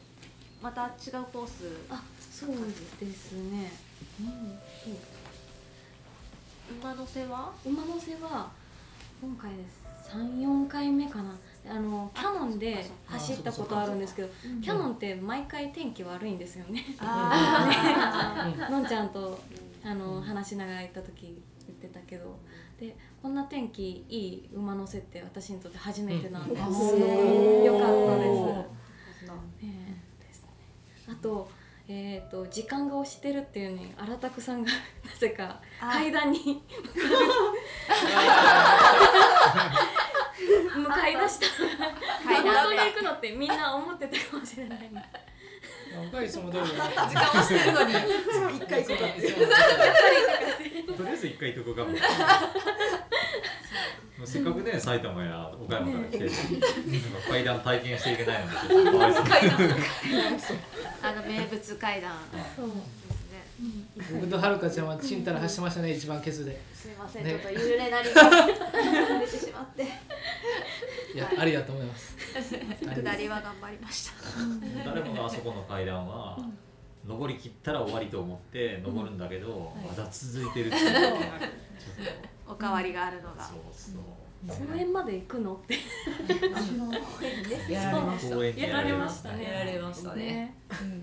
また違うコース。あそうですね。馬の背は？馬の背は今回34回目かな。あのキャノンで走ったことあるんですけどキャノンって毎回天気悪いんですよね。あ のんちゃんとあの話しながら行った時言ってたけど。でこんな天気いい馬の背って私にとって初めてなんです、うん。よかったです。おーねえ。ですね。あと,、えー、と時間が押してるっていうのに荒拓さんが なぜかあ。階段に。向かい出した階段本当に行くのってみんな思ってたかもしれない若いつも通りだ時間をしてるのにとりあえず一回行っとこうかも。そ せっかくね埼玉や岡山から来てるのに、なんか階段体験していけないのであの名物階段。そうですね。僕とはるかちゃんはちんたら走ってましたね一番ケツで。すいません、ね。ちょっと揺れなりが出てしまって。いやありだと思います 下りは頑張りました。誰もがあそこの階段は、登り切ったら終わりと思って登るんだけど、まだ続いてるっていう。のがちょっおかわりがあるのが。とそうそう。公園まで行くの？って。やられました。公園でやられましたね。やられましたね。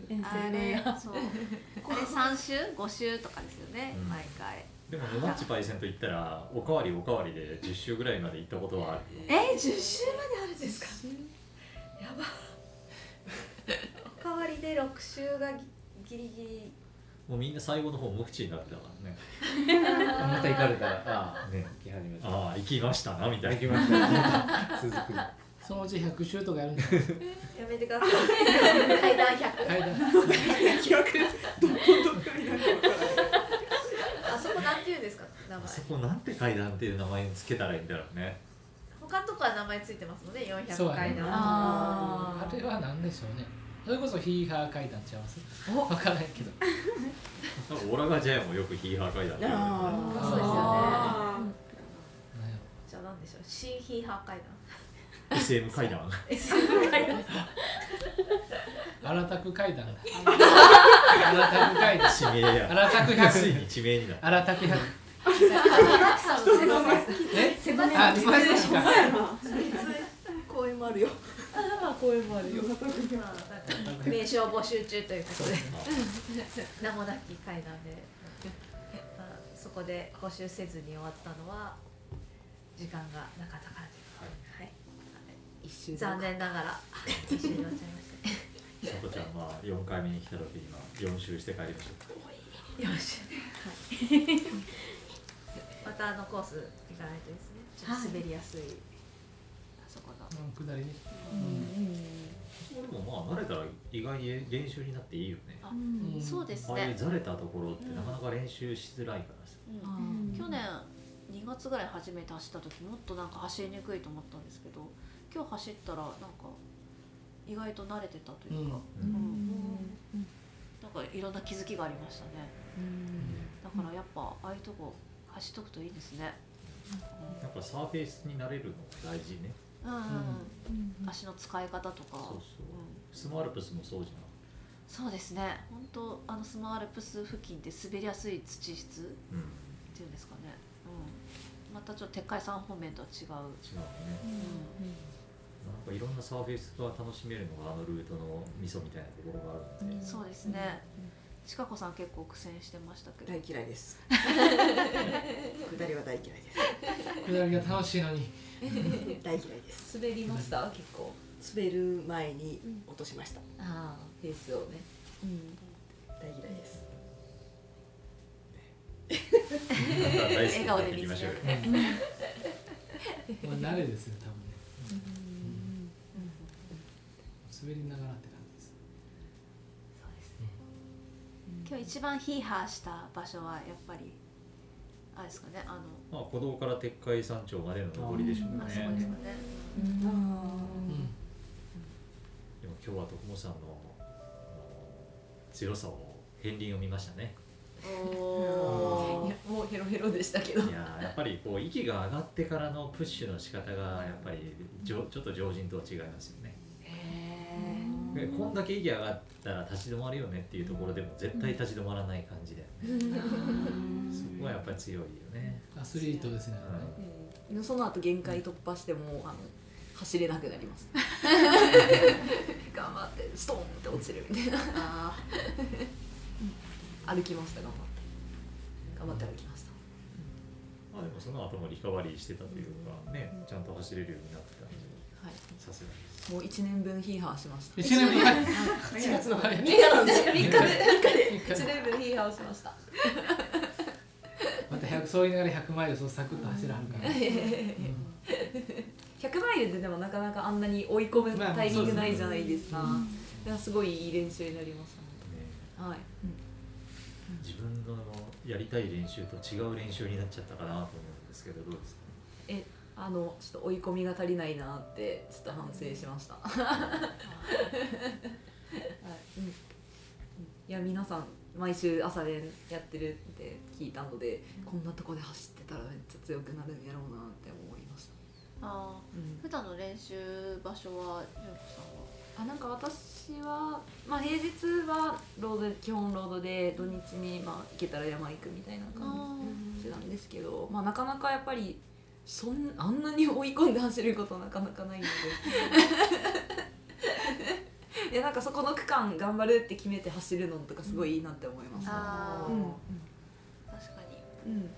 遠あ征のやれそう。あれ3週？5週とかですよね、うん。毎回でもノナッチパイセンと言ったらおかわりおかわりで10周ぐらいまで行ったことはある。え10週まであるんですか？やば。おかわりで6週がギリギリ。もうみんな最後の方無口になってたからね。また行かれたらああね。行き始めた。ああ行きましたなみたいな。行きました。ね 続くそのうち100周とかやるんです やめてください。階段100階段。あそこなんて言うんですか名前。あそこなんて階段っていう名前につけたらいいんだろうね。他のとこは名前ついてますのでそう400やね。階段ああれは何でしょうね。それこそヒーハー階段ちゃいます？分からへんけど。オラガジャイもよくヒーハー階段って言うそうですよね。あなん。やじゃあ何でしょう？新ヒーハー階段 SM 階段。荒田区階段だ。荒田区階段。地名や。荒田区100ついに地名。になった荒田区100え？狭め。あ、狭めですか？公園もあるよ公園もあるよ名称募集中ということで名もなき階段で。まあそこで募集せずに終わったのは時間がなかったから。です、はい一周残念ながら。一緒に終わっちゃいましたさとちゃんは4回目に来た時には4周して帰りましょう。よし、またあのコース行かないとですね。ちょっと滑りやすい、あそこの。うん下りね。でもまあ慣れたら意外に練習になっていいよね。あ、うん。そうですああいうね、ざれたところってなかなか練習しづらいからさ。うん。去年2月ぐらい初めて走った時もっとなんか走りにくいと思ったんですけど今日走ったらなんか意外と慣れてたというか、うん。なんかいろんな気づきがありましたね。だからやっぱああいうとこ走っとくといいですね。やっぱサーフェイスになれるのが大事ね。うん。うん。うん、足の使い方とか。そうそう。うん。スモアルプスもそうじゃん。そうですね。本当あのスモアルプス付近って滑りやすい土質っうんていうんですかね、うん、またちょっと鉄海山方面とは違う、違うねなんかいろんなサーフェイスが楽しめるのがあのルートの味噌みたいなところがあるんで、そうですね。ちかこさん結構苦戦してましたけど。大嫌いです。下りは大嫌いです。下りが楽しいのに。大嫌いです。滑りました？結構。滑る前に落としました、ああペースをね。大嫌いです。また 大好きになっていきましょうよ。笑顔でまあ慣れですよ多分ね滑りながらって感じです。そうですね。今日一番ヒーハーした場所はやっぱりあれですかねあのまあ鼓動から鉄海山頂までの上りでしょうね。あそこですかね。うん。でも今日は徳本さんの強さを片鱗を見ましたね。おいやもうヘロヘロでしたけど。いやーやっぱりこう息が上がってからのプッシュの仕方がやっぱりじょちょっと常人とは違いますよねでこんだけ息上がったら立ち止まるよねっていうところでも絶対立ち止まらない感じだよね。そこはやっぱり強いよね。アスリートですね、でその後限界突破してもあの走れなくなります。頑張ってストーンって落ちるみたいな。あ歩きました頑張って。頑張って歩きました。まあでもその後もリカバリーしてたというかねちゃんと走れるようになってたんではい。さすがですもう1年分ヒーハーしました。一年ぶりはい1月のはい。3日で。すよ3日で3日で三日で。1年分ヒーハーしました。また100そう言いながら100マイルそうサクッと走らはるから、100マイルででもなかなかあんなに追い込むまあタイミングないじゃないですか、そうだからすごいいい練習になりましたね。ね。はい、自分のやりたい練習と違う練習になっちゃったかなと思うんですけどどうですか？えあのちょっと追い込みが足りないなってちょっと反省しました。はい。うん。いや皆さん毎週朝練やってるって聞いたので、こんなとこで走ってたらめっちゃ強くなるんやろうなって思いました。あうん。ー普段の練習場所は純子さんは？あなんか私は、まあ、平日はロード基本ロードで土日に、まあ、行けたら山行くみたいな感じなんですけど、まあ、なかなかやっぱりそんあんなに追い込んで走ることなかなかないので。いやなんかそこの区間頑張るって決めて走るのとかすごいいいなって思います、うん。確かに。うん。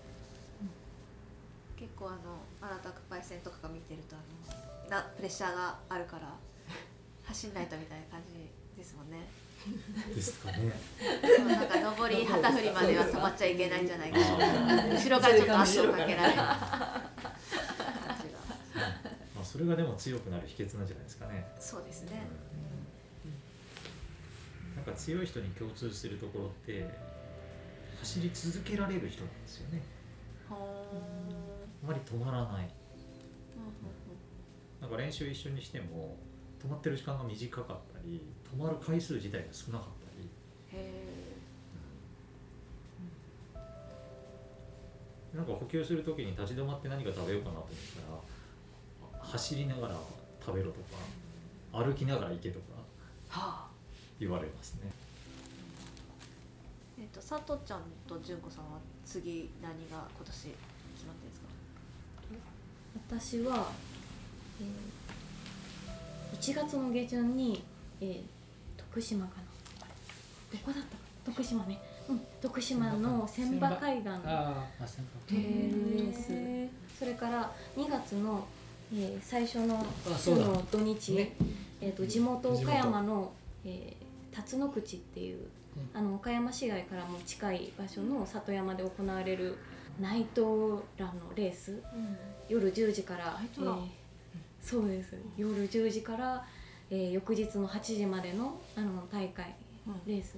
結構あの新たくパイセンとかが見てるとあのなプレッシャーがあるから走んないとみたいな感じですもんねですかね。なんか上り旗振りまでは止まっちゃいけないんじゃないか。後ろからちょっと足をかけられるまあそれがでも強くなる秘訣なんじゃないですかね。そうですね。なんか強い人に共通するところって走り続けられる人なんですよね。ほあまり止まらない。ーなんか練習一緒にしても止まってる時間が短かったり止まる回数自体が少なかったり。へなんか補給する時に立ち止まって何か食べようかなと思ったら走りながら食べろとか歩きながら行けとかは言われますね。えっ、と佐藤ちゃんと純子さんは次何が今年決まってるんですか？私は、えー、1月の下旬に、えー、徳島かな。どこだった？か徳島ね、うん、徳島の千葉海岸。のああ先トレイルレー。スそれから2月の、えー、最初の週の土日、ね。えー、と地元岡山の、えー辰野口っていう、あの岡山市街からも近い場所の里山で行われるナイトランのレース、夜10時からえーそうです。夜10時から、えー翌日の8時までのあの大会、レース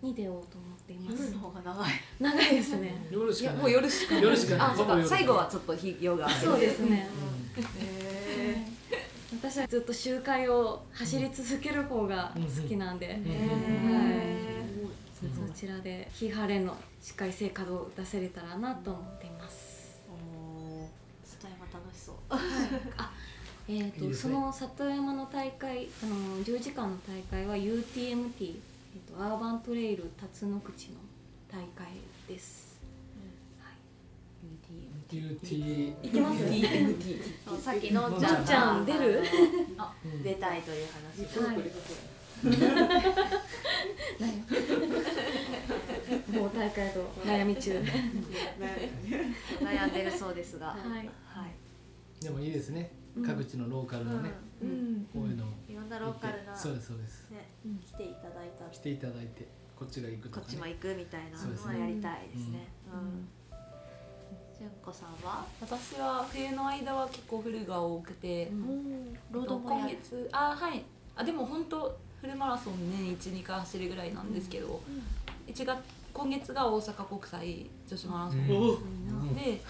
に出ようと思っています。夜の方が長い。長いですね。夜しかない。いやもう夜しかない。夜しかない。あそうか。最後はちょっと日夜がそうですね、へ私はずっと周回を走り続ける方が好きなんで、うん。はい。そちらで日晴れのしっかり成果を出せれたらなと思っています。里山楽しそうえーといいですね。その里山の大会あの10時間の大会は UTMT、えー、とアーバントレイル辰野口の大会です。はい。UT 行きます そうさっきのんちゃんちゃん出る？あ出たいという話。はい。某大会と悩み中。悩んでるそうですが。はい。はいでもいいですね。うん各地のローカルのねうん。こういうのをいろんなローカルなそうですそうです。ね来ていただいた来ていただいてこっちが行くとかね。こっちも行くみたいなのはやりたいですね。うん。純子さん。は私は冬の間は結構フルが多くて、ロードも月。あはい。あでも本当フルマラソン年12回走るぐらいなんですけど、1月今月が大阪国際女子マラソンで、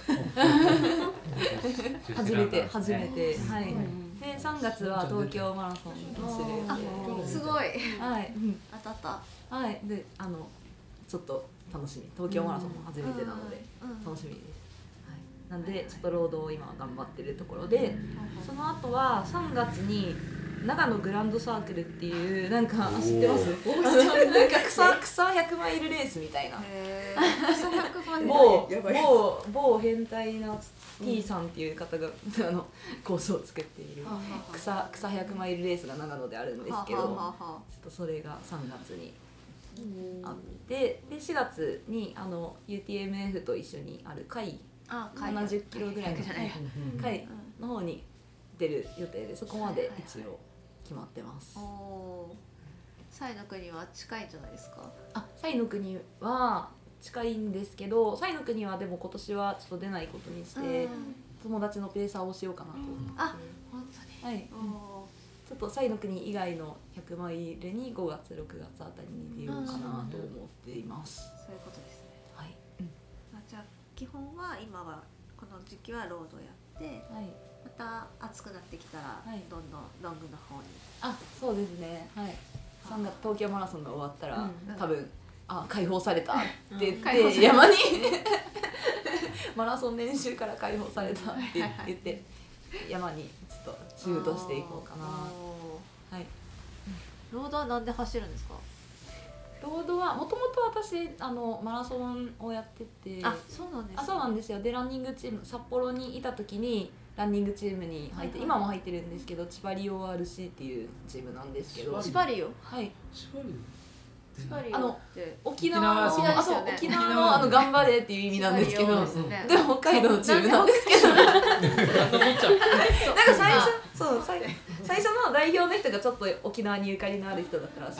初めて 初めて、はい、で3月は東京マラソン走る予定すごい。はい、うん当たった。はい。であのちょっと楽しみ。東京マラソンも初めてなのでうん。楽しみです、はい、なんでちょっと労働を今頑張ってるところでその後は3月に長野グランドサークルっていうなんかあ知ってます？なんか草草100マイルレースみたいな。へー。草100まで某やばい。某某変態な T さんっていう方が、あのコースを作っている草草100マイルレースが長野であるんですけど、ちょっとそれが3月にあってで4月にあの UTMF と一緒にある会あ70キロぐらいの会の方に出る予定でそこまで一応決まってます。おおサイの国は近いんじゃないですか？あサイの国は近いんですけどサイの国はでも今年はちょっと出ないことにして、うん。友達のペーサーをしようかなと思って、あ本当に？はい、おちょっとサイの国以外の100マイルに5月6月あたりに出ようかなと思っています。ーそういうことですね。はい、あじゃあ基本は今はこの時期はロードやってはい。また暑くなってきたら、はい。どんどんロングの方に。あそうですね。はい。3月東京マラソンが終わったら、うん。多分あ解放されたって言って、解放された。山に マラソン練習から解放されたってはいはい言って山にちょっとシュートしていこうかな。おはい。ーロードはなんで走るんですか？ロードはもともと私あのマラソンをやってて。あそうなんです、ね、あそうなんですよ。でランニングチーム札幌にいた時にランニングチームに入って、今も入ってるんですけど千葉リオ RC っていうチームなんですけど。千葉リオ？はい。千葉リオ？あの沖縄の沖縄あそう沖縄のあの頑張れっていう意味なんですけど。ですよねでも北海道のチームなんですけどなんか最初そう最最初の代表の人がちょっと沖縄にゆかりのある人だったら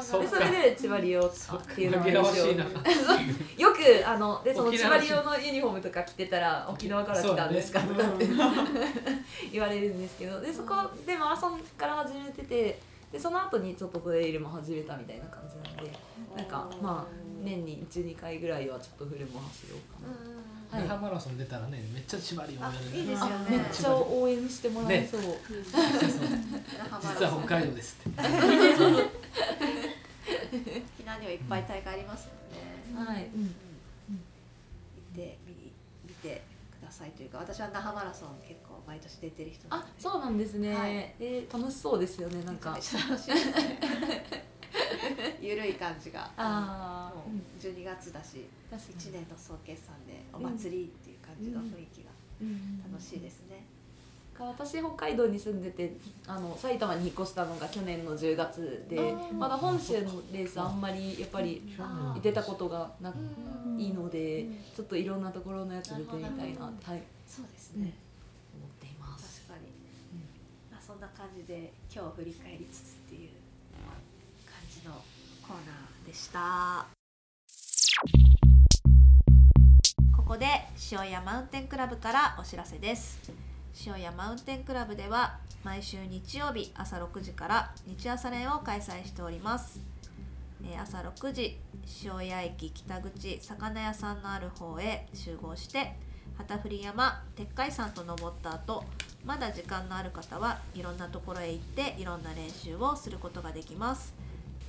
しくてでそれで千葉リオっていうのを よくあのでその千葉沖縄リオのユニフォームとか着てたら沖縄から来たんですかとかって 言われるんですけどでそこでマラソンから始めててでその後にちょっとトレイルも始めたみたいな感じなんでなんかまあ年に12回ぐらいはちょっとフルも走ろうかな。うんはい。那覇マラソン出たらねめっちゃ縛りをやる。いいですよね。あめっちゃ応援してもらえそう、実は北海道ですって。沖縄にはいっぱい。大会ありますもん。ね、はい、うん。行って見てくださいというか私は那覇マラソン結構毎年出てる人あで。そうなんですね、はい。えー楽しそうですよねなんか。ゆるい。感じが。あもう12月だしあ確か1年の総決算でお祭りっていう感じの雰囲気がに楽しいですね、私北海道に住んでてあの埼玉に引っ越したのが去年の10月でまだ本州のレースあんまりやっぱりあ出たことがなうん。いいのでちょっといろんなところのやつ出てみたいなはい、そうですね、思っています確かに、まあ、そんな感じで今日を振り返りつつっていう感じのコーナーでした。ここで塩屋マウンテンクラブからお知らせです。塩屋マウンテンクラブでは毎週日曜日朝6時から日朝練を開催しております。えー朝6時塩谷駅北口魚屋さんのある方へ集合して旗振山鉄海山と登った後まだ時間のある方はいろんなところへ行っていろんな練習をすることができます。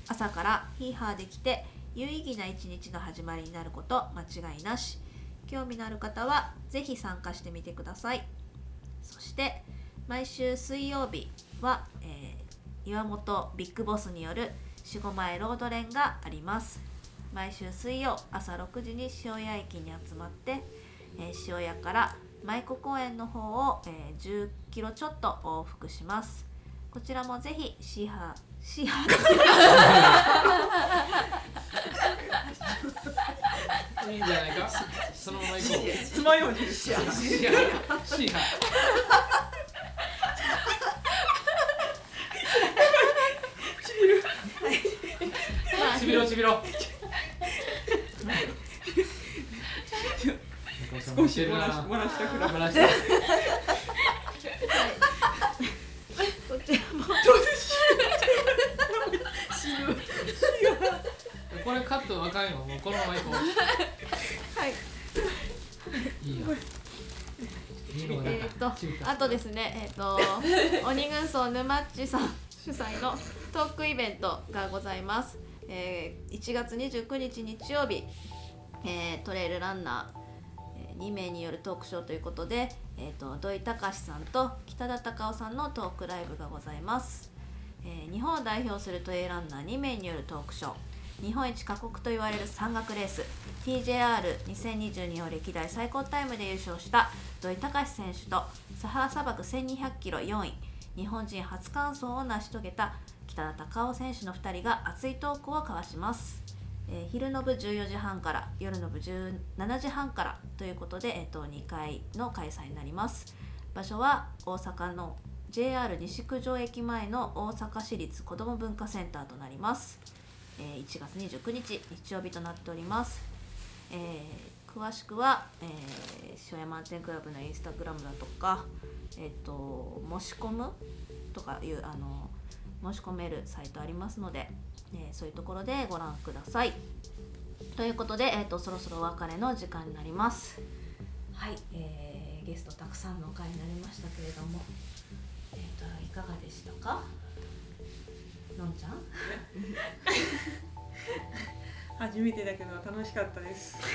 朝からヒーハーできて有意義な一日の始まりになること間違いなし。興味のある方はぜひ参加してみてください。そして毎週水曜日は、えー岩本ビッグボスによる四五前ロード連があります。毎週水曜朝6時に塩谷駅に集まって、えー塩谷から舞子公園の方を、えー10キロちょっと往復します。こちらもぜひシーハーシーハー。いいんじゃないか？そのまま行こう。つまようにシーハー。シーハー。ちびろちびろ少し漏らし漏らしたくらい漏らしてこちらもこれカットあかんよ。もうこのまま行こうはい。いいよえかー、とあとですね、えー、と鬼軍曹沼っちさん主催のトークイベントがございます、えー1月29日日曜日、えートレイルランナー、え2名によるトークショーということで、えー、と土井隆さんと北田隆夫さんのトークライブがございます、えー日本を代表するトレイランナー2名によるトークショー。日本一過酷と言われる山岳レース TJR2022 を歴代最高タイムで優勝した土井隆選手とサハラ砂漠1200キロ4位日本人初完走を成し遂げた北田隆夫選手の2人が熱いトークを交わします、えー昼の部14時半から夜の部17時半からということで、えー、と2回の開催になります。場所は大阪の JR 西九条駅前の大阪市立子ども文化センターとなります、えー1月29日日曜日となっております、えー詳しくは、えー、塩屋満点クラブのインスタグラムだとか、えっと申し込むとかいうあの申し込めるサイトありますので、えーそういうところでご覧ください。ということで、えー、とそろそろお別れの時間になります。はい、えーゲストたくさんの回になりましたけれども、えー、といかがでしたか？のんちゃん？初めてだけど楽しかったです。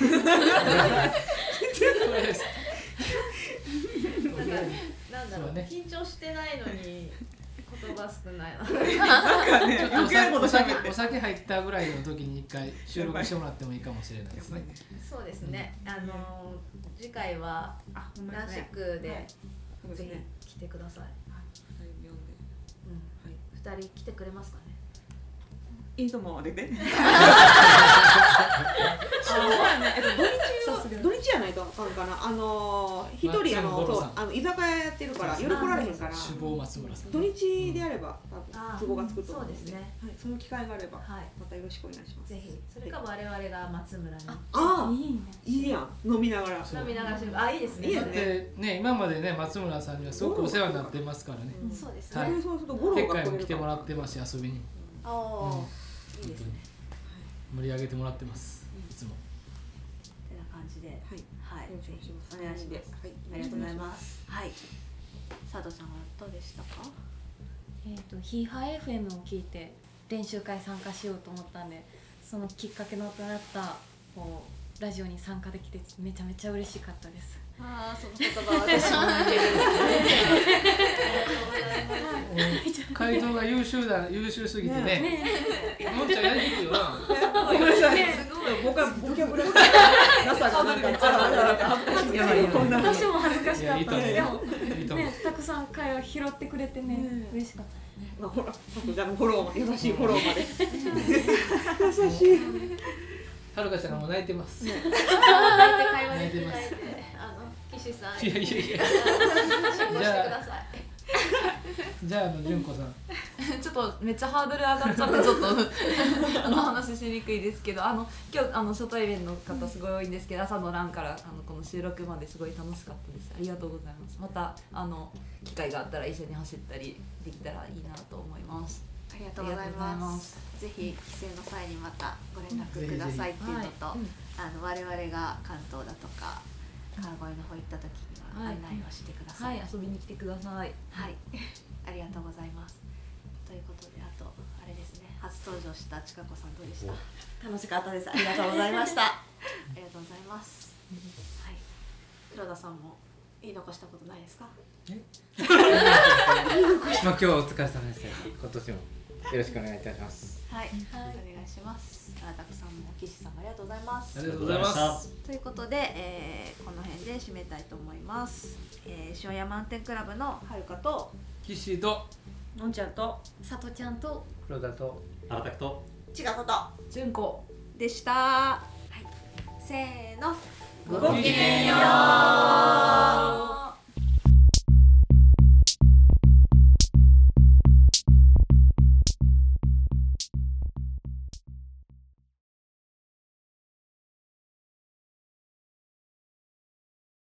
なんだろうね緊張してないのに言葉少ないななんかね、ちょっとお余計なこと酒喋ってお。酒入ったぐらいの時に一回収録してもらってもいいかもしれないですね。そうですね、あのー次回はあ、ほんま南ですね。区でぜね。ひ来てください、はい、読んで。うん、二人来てくれますかねいいと思う。出て。そうやね。えっと土日を土日やないとあかんかな。あのー一人あのそうあの居酒屋やってるから夜来られへんから。首謀松村さん。土日でやれば多分都合がつくと思そうですねはい、その機会があればはいまたよろしくお願いします。ぜひそれか我々が松村にああ、いいねいいやん。飲みながら。飲みながらあいいですねいいだっですねてね今までね松村さんにはすごくお世話になってますからね。うんそうですそね、はいれそうすると五郎結が来てもらってますし遊びにおおー、いいですね盛り上げてもらってます。いつも。てな感じで。はい。はい。お願いします。お願いします。はい。ありがとうございます。はい。佐藤さんはどうでしたか？えっ、とヒーハー FM を聞いて練習会参加しようと思ったんでそのきっかけのとなったこうラジオに参加できてめちゃめちゃ嬉しかったですああその言葉は私も似てる回答が優秀だ優秀すぎてね。のんちゃんやりにくいよな。ごめんなさい。すごいボカボキャブラなさがなんか恥ずかしい私も恥ずかしかったでもねたくさん会話拾ってくれてねね嬉しかったまあほら、フォロー優しいフォローまで。優しい。はるかちゃんがもう泣いてます。い泣いて会話できないであの岸さん。やいやいや。進行してください。じゃああの純子さん。ちょっとめっちゃハードル上がっちゃってちょっとあの話しにくいですけどあの今日あの初対面の方すごい多いんですけど朝の欄からあのこの収録まですごい楽しかったです。ありがとうございます。またあの機会があったら一緒に走ったりできたらいいなと思います。ありがとうございます。ぜひ帰省の際にまたご連絡くださいっていうのと、あの我々が関東だとか川越の方行った時にははい案内をしてくださ。はいい遊びに来てくださいはい、ありがとうございます。ということであとあれですね初登場したちかこさんどうでした？あ楽しかったです。ありがとうございました。りがとうございます。はい、黒田さんも言い残したことないですか？まあ 今日はお疲れ様でした今年もよろしくお願いいたしますはい、お願いします。あたくさんも岸さんもありがとうございますあ。りがとうございます。ということで、えーこの辺で締めたいと思います。えー、塩屋満点クラブのはるかと岸とのんちゃんと。さとちゃんと黒田と荒拓と違うこと。純子でした。はい、せーの。ごきげんよう。